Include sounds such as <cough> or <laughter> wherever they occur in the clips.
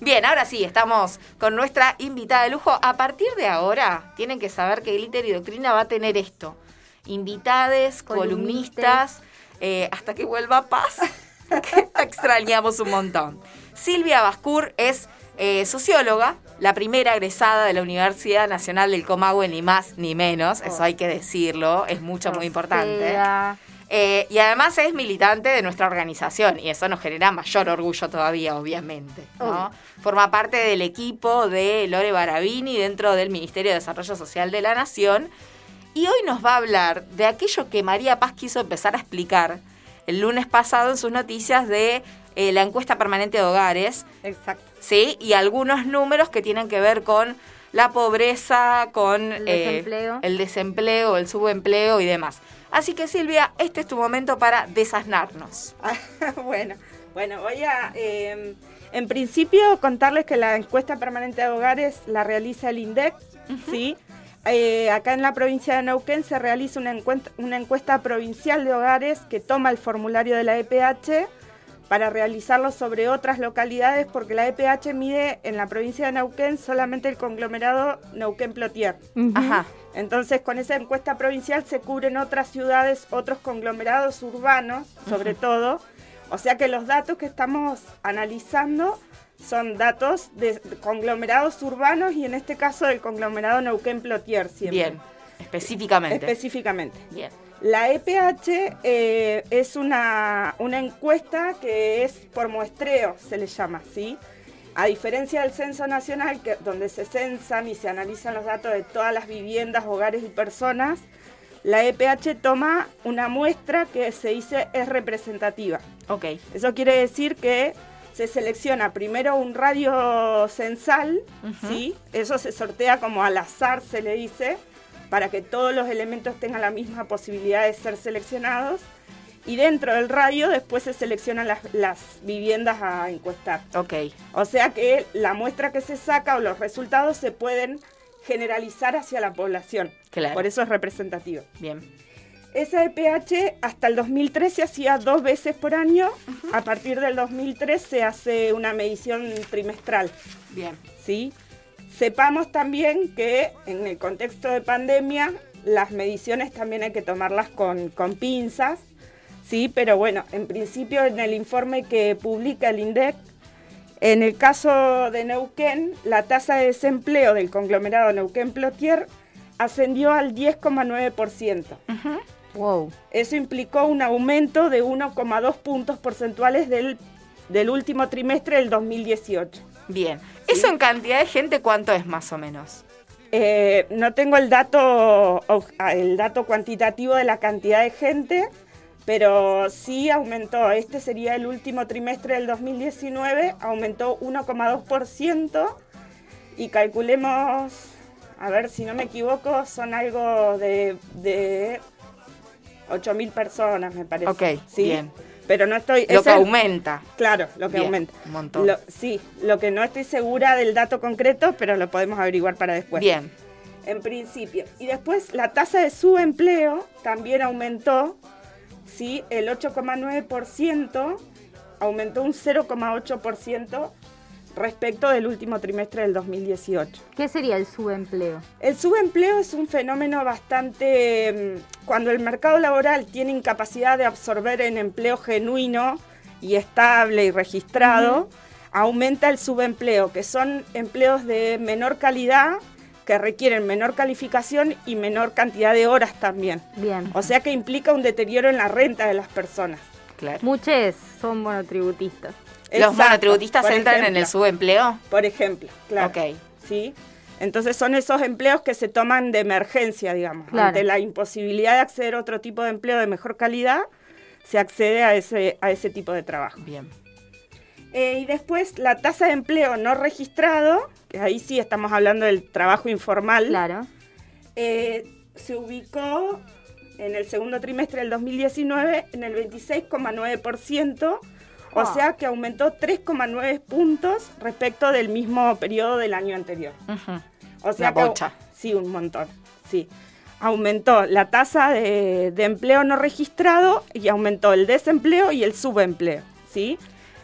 Bien, ahora sí, estamos con nuestra invitada de lujo. A partir de ahora, tienen que saber que Glitter y Doctrina va a tener esto. Invitades, columnistas, eh, hasta que vuelva paz. <laughs> que extrañamos un montón. Silvia Bascur es eh, socióloga, la primera egresada de la Universidad Nacional del Comahue, ni más ni menos, eso hay que decirlo, es mucho, muy importante. Eh, y además es militante de nuestra organización y eso nos genera mayor orgullo todavía, obviamente. Forma parte del equipo de Lore Barabini dentro del Ministerio de Desarrollo Social de la Nación y hoy nos va a hablar de aquello que María Paz quiso empezar a explicar el lunes pasado en sus noticias de eh, la encuesta permanente de hogares. Exacto. Sí, y algunos números que tienen que ver con la pobreza, con el eh, desempleo, el, desempleo el subempleo y demás. Así que Silvia, este es tu momento para desasnarnos. <laughs> bueno, bueno, voy a, em, en principio, contarles que la encuesta permanente de hogares la realiza el INDEC, ¿sí? Eh, acá en la provincia de Neuquén se realiza una encuesta, una encuesta provincial de hogares que toma el formulario de la EPH para realizarlo sobre otras localidades porque la EPH mide en la provincia de Neuquén solamente el conglomerado Neuquén-Plotier. Ajá. Entonces, con esa encuesta provincial se cubren otras ciudades, otros conglomerados urbanos, sobre todo. O sea que los datos que estamos analizando son datos de conglomerados urbanos y en este caso del conglomerado Neuquén-Plotier Bien, específicamente. Específicamente. Bien. La EPH eh, es una, una encuesta que es por muestreo, se le llama, ¿sí? A diferencia del Censo Nacional, que, donde se censan y se analizan los datos de todas las viviendas, hogares y personas, la EPH toma una muestra que se dice es representativa. Ok. Eso quiere decir que se selecciona primero un radio censal, ¿sí? Eso se sortea como al azar, se le dice, para que todos los elementos tengan la misma posibilidad de ser seleccionados y dentro del radio después se seleccionan las, viviendas a encuestar. Ok. O sea que la muestra que se saca o los resultados se pueden generalizar hacia la población. Claro. Por eso es representativo. Bien. Esa EPH hasta el 2013 se hacía dos veces por año. A partir del 2003 se hace una medición trimestral. Bien. ¿Sí? Sepamos también que en el contexto de pandemia las mediciones también hay que tomarlas con, con pinzas Sí, pero bueno, en principio en el informe que publica el INDEC, en el caso de Neuquén, la tasa de desempleo del conglomerado Neuquén-Plotier ascendió al 10,9%. Wow. Eso implicó un aumento de 1,2 puntos porcentuales del, del, último trimestre del 2018. Bien. ¿Eso en cantidad de gente cuánto es más o menos? Eh, no tengo el dato, el dato cuantitativo de la cantidad de gente, pero sí aumentó. Este sería el último trimestre del 2019, aumentó 1,2% y calculemos, a ver si no me equivoco, son algo de, de 8.000 personas, me parece. Ok, ¿Sí? bien. Pero no estoy... Lo que aumenta. Claro, lo que aumenta. Un montón. sí, lo que no estoy segura del dato concreto, pero lo podemos averiguar para después. Bien. En principio. Y después la tasa de subempleo también aumentó ¿sí? el 8,9% aumentó un 0,8% respecto del último trimestre del 2018. ¿Qué sería el subempleo? El subempleo es un fenómeno bastante... Mm, cuando el mercado laboral tiene incapacidad de absorber en empleo genuino y estable y registrado, aumenta el subempleo, que son empleos de menor calidad que requieren menor calificación y menor cantidad de horas también. Bien. O sea que implica un deterioro en la renta de las personas. Claro. Muchos son monotributistas. ¿Los monotributistas entran en el subempleo? Por ejemplo, claro. Ok. ¿Sí? Entonces son esos empleos que se toman de emergencia, digamos. Ante la imposibilidad de acceder a otro tipo de empleo de mejor calidad, se accede a ese, a ese tipo de trabajo. Bien. Eh, y después la tasa de empleo no registrado, que ahí sí estamos hablando del trabajo informal. Claro. Eh, se ubicó en el segundo trimestre del 2019 en el 26,9%, o sea que aumentó 3,9 puntos respecto del mismo periodo del año anterior. O sea que, sí, un montón, sí. Aumentó la tasa de, de empleo no registrado y aumentó el desempleo y el subempleo, ¿sí?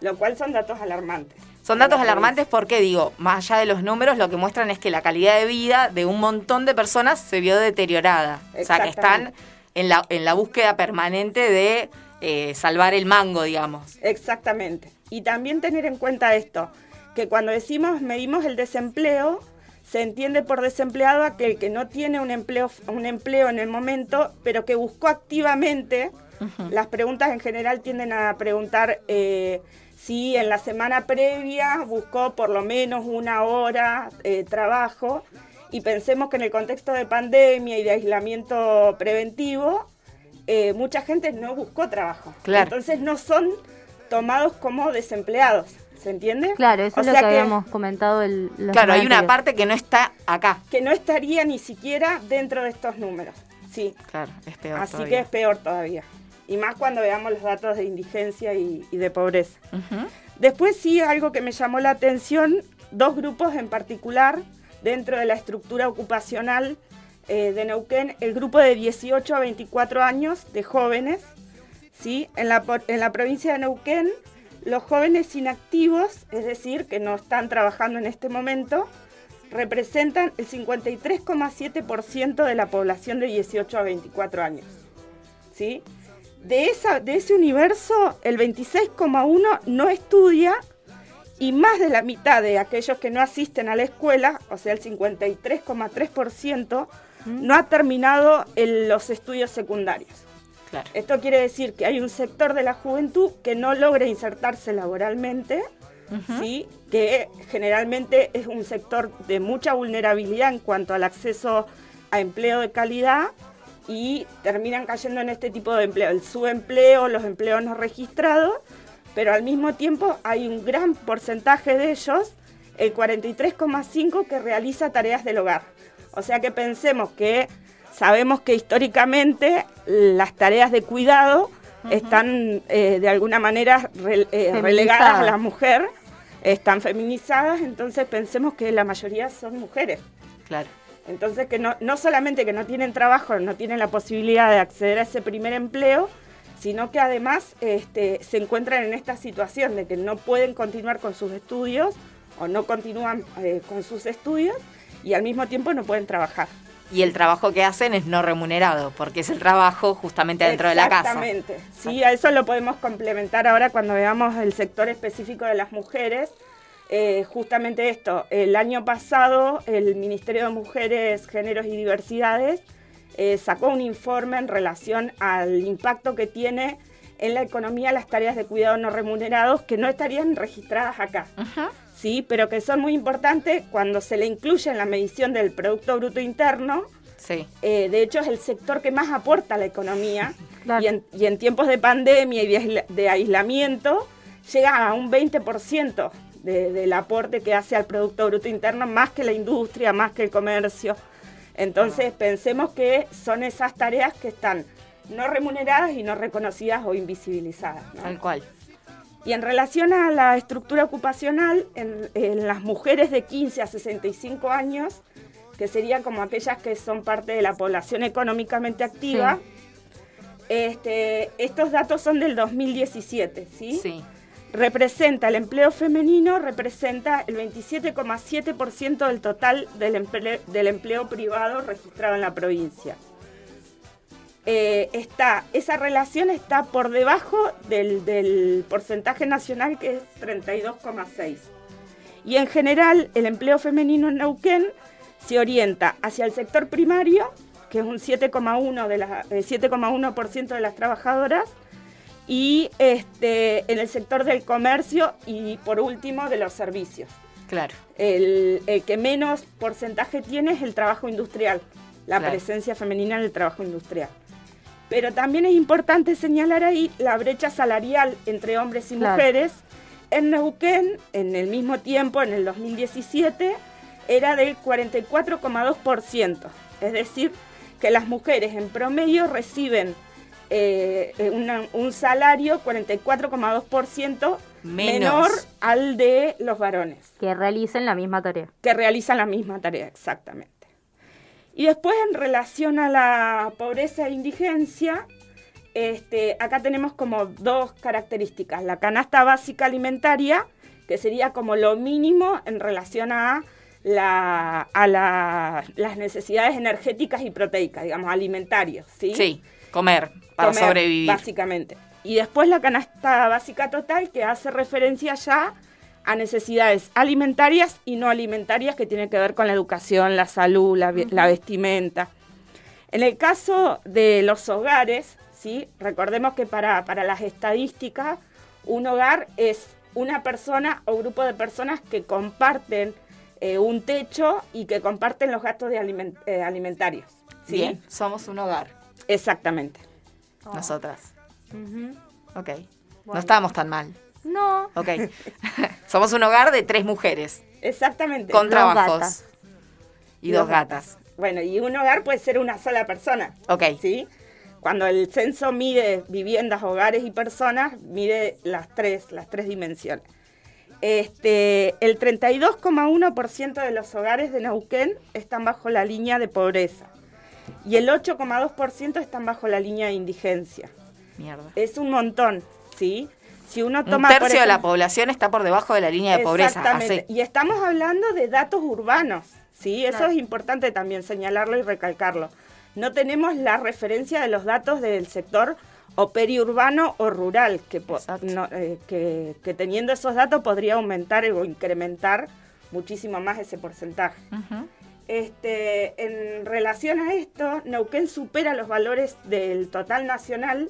Lo cual son datos alarmantes. Son datos alarmantes porque, digo, más allá de los números, lo que muestran es que la calidad de vida de un montón de personas se vio deteriorada. O sea, que están en la, en la búsqueda permanente de eh, salvar el mango, digamos. Exactamente. Y también tener en cuenta esto, que cuando decimos medimos el desempleo, se entiende por desempleado aquel que no tiene un empleo, un empleo en el momento, pero que buscó activamente. Las preguntas en general tienden a preguntar eh, si en la semana previa buscó por lo menos una hora de eh, trabajo. Y pensemos que en el contexto de pandemia y de aislamiento preventivo, eh, mucha gente no buscó trabajo. Entonces no son tomados como desempleados. ¿Se entiende? Claro, eso es lo que, habíamos comentado. El, claro, hay una parte que no está acá. Que no estaría ni siquiera dentro de estos números. Sí. Claro, es peor Así que es peor todavía. Y más cuando veamos los datos de indigencia y, de pobreza. Después sí, algo que me llamó la atención, dos grupos en particular dentro de la estructura ocupacional eh, de Neuquén, el grupo de 18 a 24 años de jóvenes, ¿sí? en, la, en la provincia de Neuquén los jóvenes inactivos, es decir, que no están trabajando en este momento, representan el 53,7% de la población de 18 a 24 años. ¿Sí? De, esa, de ese universo, el 26,1% no estudia y más de la mitad de aquellos que no asisten a la escuela, o sea, el 53,3%, no ha terminado los estudios secundarios. Esto quiere decir que hay un sector de la juventud que no logra insertarse laboralmente, ¿sí? que generalmente es un sector de mucha vulnerabilidad en cuanto al acceso a empleo de calidad y terminan cayendo en este tipo de empleo, el subempleo, los empleos no registrados, pero al mismo tiempo hay un gran porcentaje de ellos, el 43,5, que realiza tareas del hogar. O sea que pensemos que sabemos que históricamente las tareas de cuidado están eh, de alguna manera eh, relegadas a la mujer, están feminizadas, entonces pensemos que la mayoría son mujeres. Claro. Entonces que no, no solamente que no tienen trabajo, no tienen la posibilidad de acceder a ese primer empleo, sino que además este, se encuentran en esta situación de que no pueden continuar con sus estudios o no continúan eh, con sus estudios y al mismo tiempo no pueden trabajar y el trabajo que hacen es no remunerado, porque es el trabajo justamente dentro de la casa. Exactamente. Sí, a eso lo podemos complementar ahora cuando veamos el sector específico de las mujeres. Eh, justamente esto, el año pasado el Ministerio de Mujeres, Géneros y Diversidades eh, sacó un informe en relación al impacto que tiene en la economía las tareas de cuidado no remunerados que no estarían registradas acá. Sí, pero que son muy importantes cuando se le incluye en la medición del Producto Bruto Interno. Sí. Eh, de hecho, es el sector que más aporta a la economía. y, en, tiempos de pandemia y de, aislamiento, llega a un 20% del aporte que hace al Producto Bruto Interno, más que la industria, más que el comercio. Entonces, ah. pensemos que son esas tareas que están no remuneradas y no reconocidas o invisibilizadas. Tal cual. Y en relación a la estructura ocupacional, en, las mujeres de 15 a 65 años, que serían como aquellas que son parte de la población económicamente activa, este, estos datos son del 2017, ¿sí? Sí. Representa el empleo femenino, representa el 27,7% del total del empleo privado registrado en la provincia. Eh, está, esa relación está por debajo del, porcentaje nacional que es 32,6. Y en general el empleo femenino en Neuquén se orienta hacia el sector primario, que es un 7,1% de, la, 7,1% eh, de las trabajadoras, y este, en el sector del comercio y por último de los servicios. Claro. El, que menos porcentaje tiene es el trabajo industrial, la presencia femenina en el trabajo industrial. Pero también es importante señalar ahí la brecha salarial entre hombres y mujeres. En Neuquén, en el mismo tiempo, en el 2017, era del 44,2%. Es decir, que las mujeres en promedio reciben eh, un salario 44,2% menor al de los varones. Que realicen la misma tarea. Que realizan la misma tarea, exactamente. Y después en relación a la pobreza e indigencia, este, acá tenemos como dos características. La canasta básica alimentaria, que sería como lo mínimo en relación a, la, a la- las necesidades energéticas y proteicas, digamos, alimentarios, ¿sí? Sí, comer para Comer, sobrevivir. Básicamente. Y después la canasta básica total que hace referencia ya a necesidades alimentarias y no alimentarias que tienen que ver con la educación, la salud, la vestimenta. En el caso de los hogares, ¿sí? recordemos que para, para las estadísticas, un hogar es una persona o grupo de personas que comparten eh, un techo y que comparten los gastos de aliment- eh, alimentarios. ¿sí? Bien, somos un hogar, Exactamente. nosotras. Ujú. Ok. No estamos tan mal. No. Ok. <laughs> somos un hogar de tres mujeres Exactamente. con Dos trabajos. gatas. Y dos gatas. Bueno, y un hogar puede ser una sola persona, Ok. ¿sí? Cuando el censo mide viviendas, hogares y personas, mide las tres, las tres dimensiones. Este, el 32,1% de los hogares de Neuquén están bajo la línea de pobreza y el 8,2% están bajo la línea de indigencia. Mierda. Es un montón, ¿sí? Si uno Un toma por tercio de la población está por debajo de la línea de pobreza. Exactamente. Así. Y estamos hablando de datos urbanos, ¿sí? Eso Claro. es importante también señalarlo y recalcarlo. No tenemos la referencia de los datos del sector o periurbano o rural, que, no, eh, que, que teniendo esos datos podría aumentar o incrementar muchísimo más ese porcentaje. Ujú. Este, en relación a esto, Neuquén supera los valores del total nacional,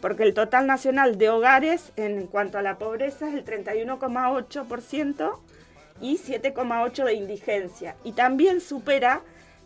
porque el total nacional de hogares en cuanto a la pobreza es el 31,8% y 7,8% de indigencia. Y también supera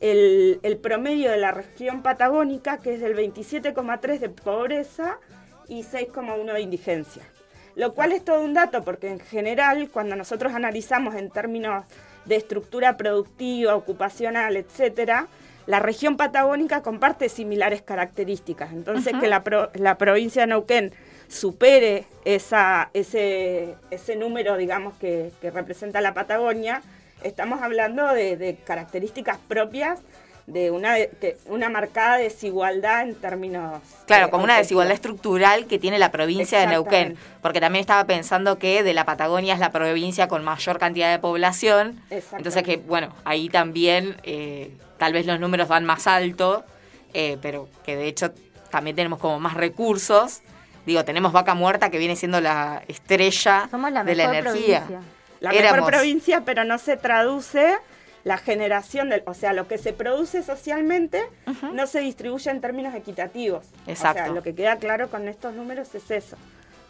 el, el promedio de la región patagónica, que es del 27,3% de pobreza y 6,1% de indigencia. Lo cual es todo un dato, porque en general, cuando nosotros analizamos en términos de estructura productiva, ocupacional, etcétera, la región patagónica comparte similares características. Entonces, que la, pro- la provincia de Neuquén supere esa, ese, ese número, digamos, que, que representa la Patagonia, estamos hablando de, de características propias de una, de- que- una marcada desigualdad en términos... Claro, eh, como una desigualdad estructural que tiene la provincia de Neuquén. Porque también estaba pensando que de la Patagonia es la provincia con mayor cantidad de población. Entonces que, bueno, ahí también eh, tal vez los números van más alto, eh, pero que de hecho también tenemos como más recursos. Digo, tenemos Vaca Muerta que viene siendo la estrella Somos la de la mejor energía. provincia. La Éramos- mejor provincia, pero no se traduce la generación del, o sea, lo que se produce socialmente no se distribuye en términos equitativos. O Exacto. sea, lo que queda claro con estos números es eso.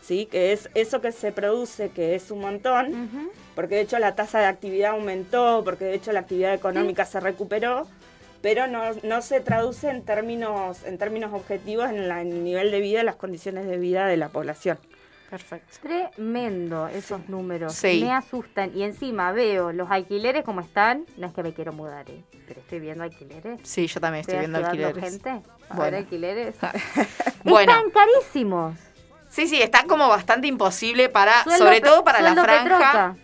Sí, que es eso que se produce, que es un montón, porque de hecho la tasa de actividad aumentó, porque de hecho la actividad económica se recuperó, pero no, no se traduce en términos, en términos objetivos en, la- en el nivel de vida y las condiciones de vida de la población. Perfecto. Tremendo esos números. Sí. Me asustan. Y encima veo los alquileres como están. No es que me quiero mudar, ¿eh? pero estoy viendo alquileres. Sí, yo también estoy viendo alquileres. gente a Bueno. ver alquileres. <laughs> Bueno. Están carísimos. Sí, sí, está como bastante imposible para, Sueldo sobre todo para la franja.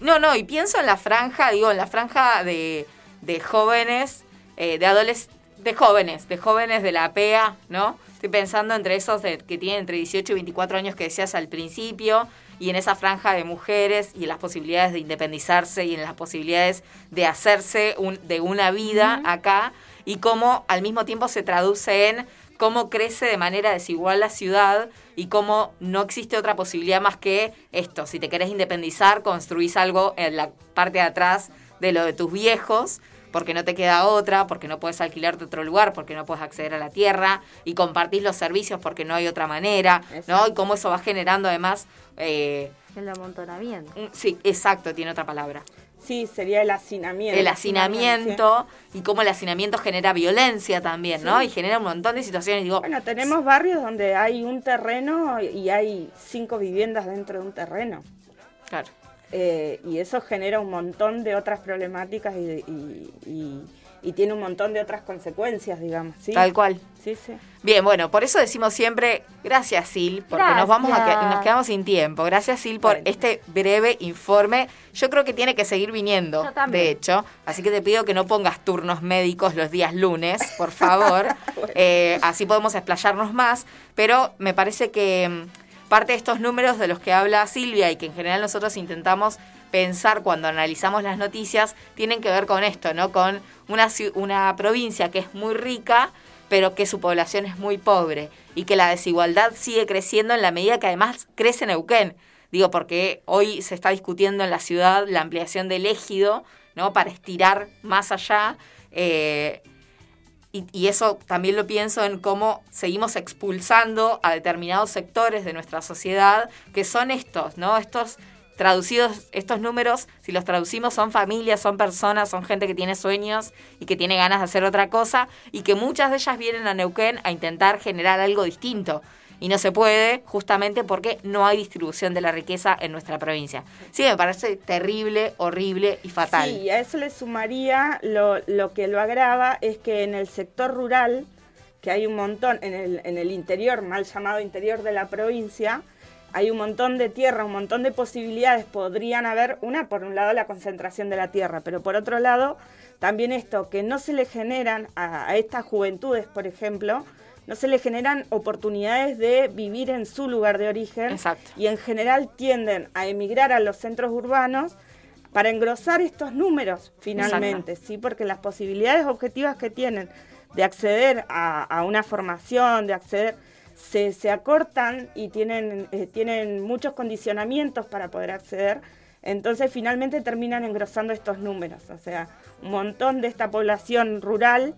No, no, y pienso en la franja, digo, en la franja de, de jóvenes, eh, de adolescentes, de jóvenes, de jóvenes de la PEA, ¿no? Estoy pensando entre esos de- que tienen entre 18 y 24 años que decías al principio, y en esa franja de mujeres, y en las posibilidades de independizarse, y en las posibilidades de hacerse un- de una vida acá, y cómo al mismo tiempo se traduce en cómo crece de manera desigual la ciudad y cómo no existe otra posibilidad más que esto. Si te querés independizar, construís algo en la parte de atrás de lo de tus viejos, porque no te queda otra, porque no puedes alquilarte otro lugar, porque no puedes acceder a la tierra y compartís los servicios porque no hay otra manera, ¿no? Y cómo eso va generando además... eh, El amontonamiento. sí, exacto, tiene otra palabra. Sí, sería el hacinamiento. El hacinamiento y cómo el hacinamiento genera violencia también, ¿no? Y genera un montón de situaciones. Digo, Bueno, tenemos barrios donde hay un terreno y hay cinco viviendas dentro de un terreno. claro. Eh, y eso genera un montón de otras problemáticas y, de- y- y- y tiene un montón de otras consecuencias, digamos. ¿sí? Tal cual. Sí, sí. Bien, bueno, por eso decimos siempre gracias Sil, porque nos vamos a que- nos quedamos sin tiempo. Gracias Sil por Bueno. este breve informe. Yo creo que tiene que seguir viniendo, de hecho, así que te pido que no pongas turnos médicos los días lunes, por favor. <laughs> Eh, así podemos explayarnos más, pero me parece que mm, parte de estos números de los que habla Silvia y que en general nosotros intentamos pensar cuando analizamos las noticias, tienen que ver con esto, ¿no? Con una, una provincia que es muy rica, pero que su población es muy pobre y que la desigualdad sigue creciendo en la medida que además crece Neuquén. Digo, porque hoy se está discutiendo en la ciudad la ampliación del ejido, ¿no? Para estirar más allá. Eh, y, y, eso también lo pienso en cómo seguimos expulsando a determinados sectores de nuestra sociedad, que son estos, ¿no? Estos traducidos estos números, si los traducimos, son familias, son personas, son gente que tiene sueños y que tiene ganas de hacer otra cosa y que muchas de ellas vienen a Neuquén a intentar generar algo distinto. Y no se puede justamente porque no hay distribución de la riqueza en nuestra provincia. Sí, me parece terrible, horrible y fatal. Sí, a eso le sumaría lo, lo que lo agrava es que en el sector rural, que hay un montón, en el, en el interior, mal llamado interior de la provincia, hay un montón de tierra, un montón de posibilidades. Podrían haber, una, por un lado, la concentración de la tierra, pero por otro lado, también esto, que no se le generan a, estas juventudes, por ejemplo, no se le generan oportunidades de vivir en su lugar de origen. Exacto. Y en general tienden a emigrar a los centros urbanos para engrosar estos números finalmente, ¿sí? Porque las posibilidades objetivas que tienen de acceder a una formación, de acceder se, se acortan y tienen, eh, tienen muchos condicionamientos para poder acceder, entonces finalmente terminan engrosando estos números, o sea, un montón de esta población rural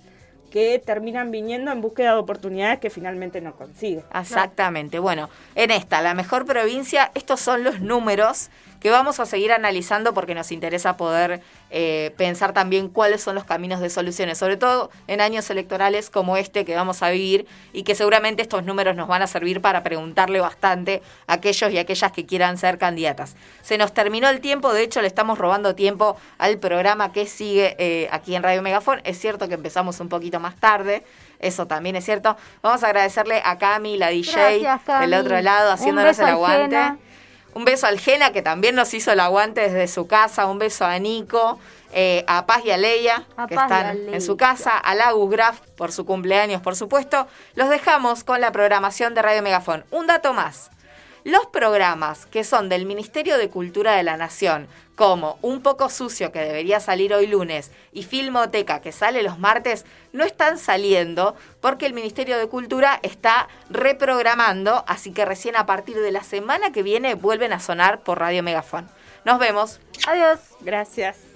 que terminan viniendo en búsqueda de oportunidades que finalmente no consiguen. Exactamente. Bueno, en esta, la mejor provincia, estos son los números que vamos a seguir analizando porque nos interesa poder eh, pensar también cuáles son los caminos de soluciones, sobre todo en años electorales como este que vamos a vivir y que seguramente estos números nos van a servir para preguntarle bastante a aquellos y aquellas que quieran ser candidatas. Se nos terminó el tiempo, de hecho le estamos robando tiempo al programa que sigue eh, aquí en Radio Megafón. Es cierto que empezamos un poquito más tarde. Eso también es cierto. Vamos a agradecerle a Cami, la DJ, del otro lado, haciéndonos el aguante. Un beso al Gena, que también nos hizo el aguante desde su casa. Un beso a Nico, eh, a Paz y a Leia, que están en su casa. A Lagus Graf, por su cumpleaños, por supuesto. Los dejamos con la programación de Radio Megafón. Un dato más. Los programas que son del Ministerio de Cultura de la Nación, como Un poco sucio que debería salir hoy lunes y Filmoteca que sale los martes, no están saliendo porque el Ministerio de Cultura está reprogramando, así que recién a partir de la semana que viene vuelven a sonar por Radio Megafón. Nos vemos. Adiós. Gracias.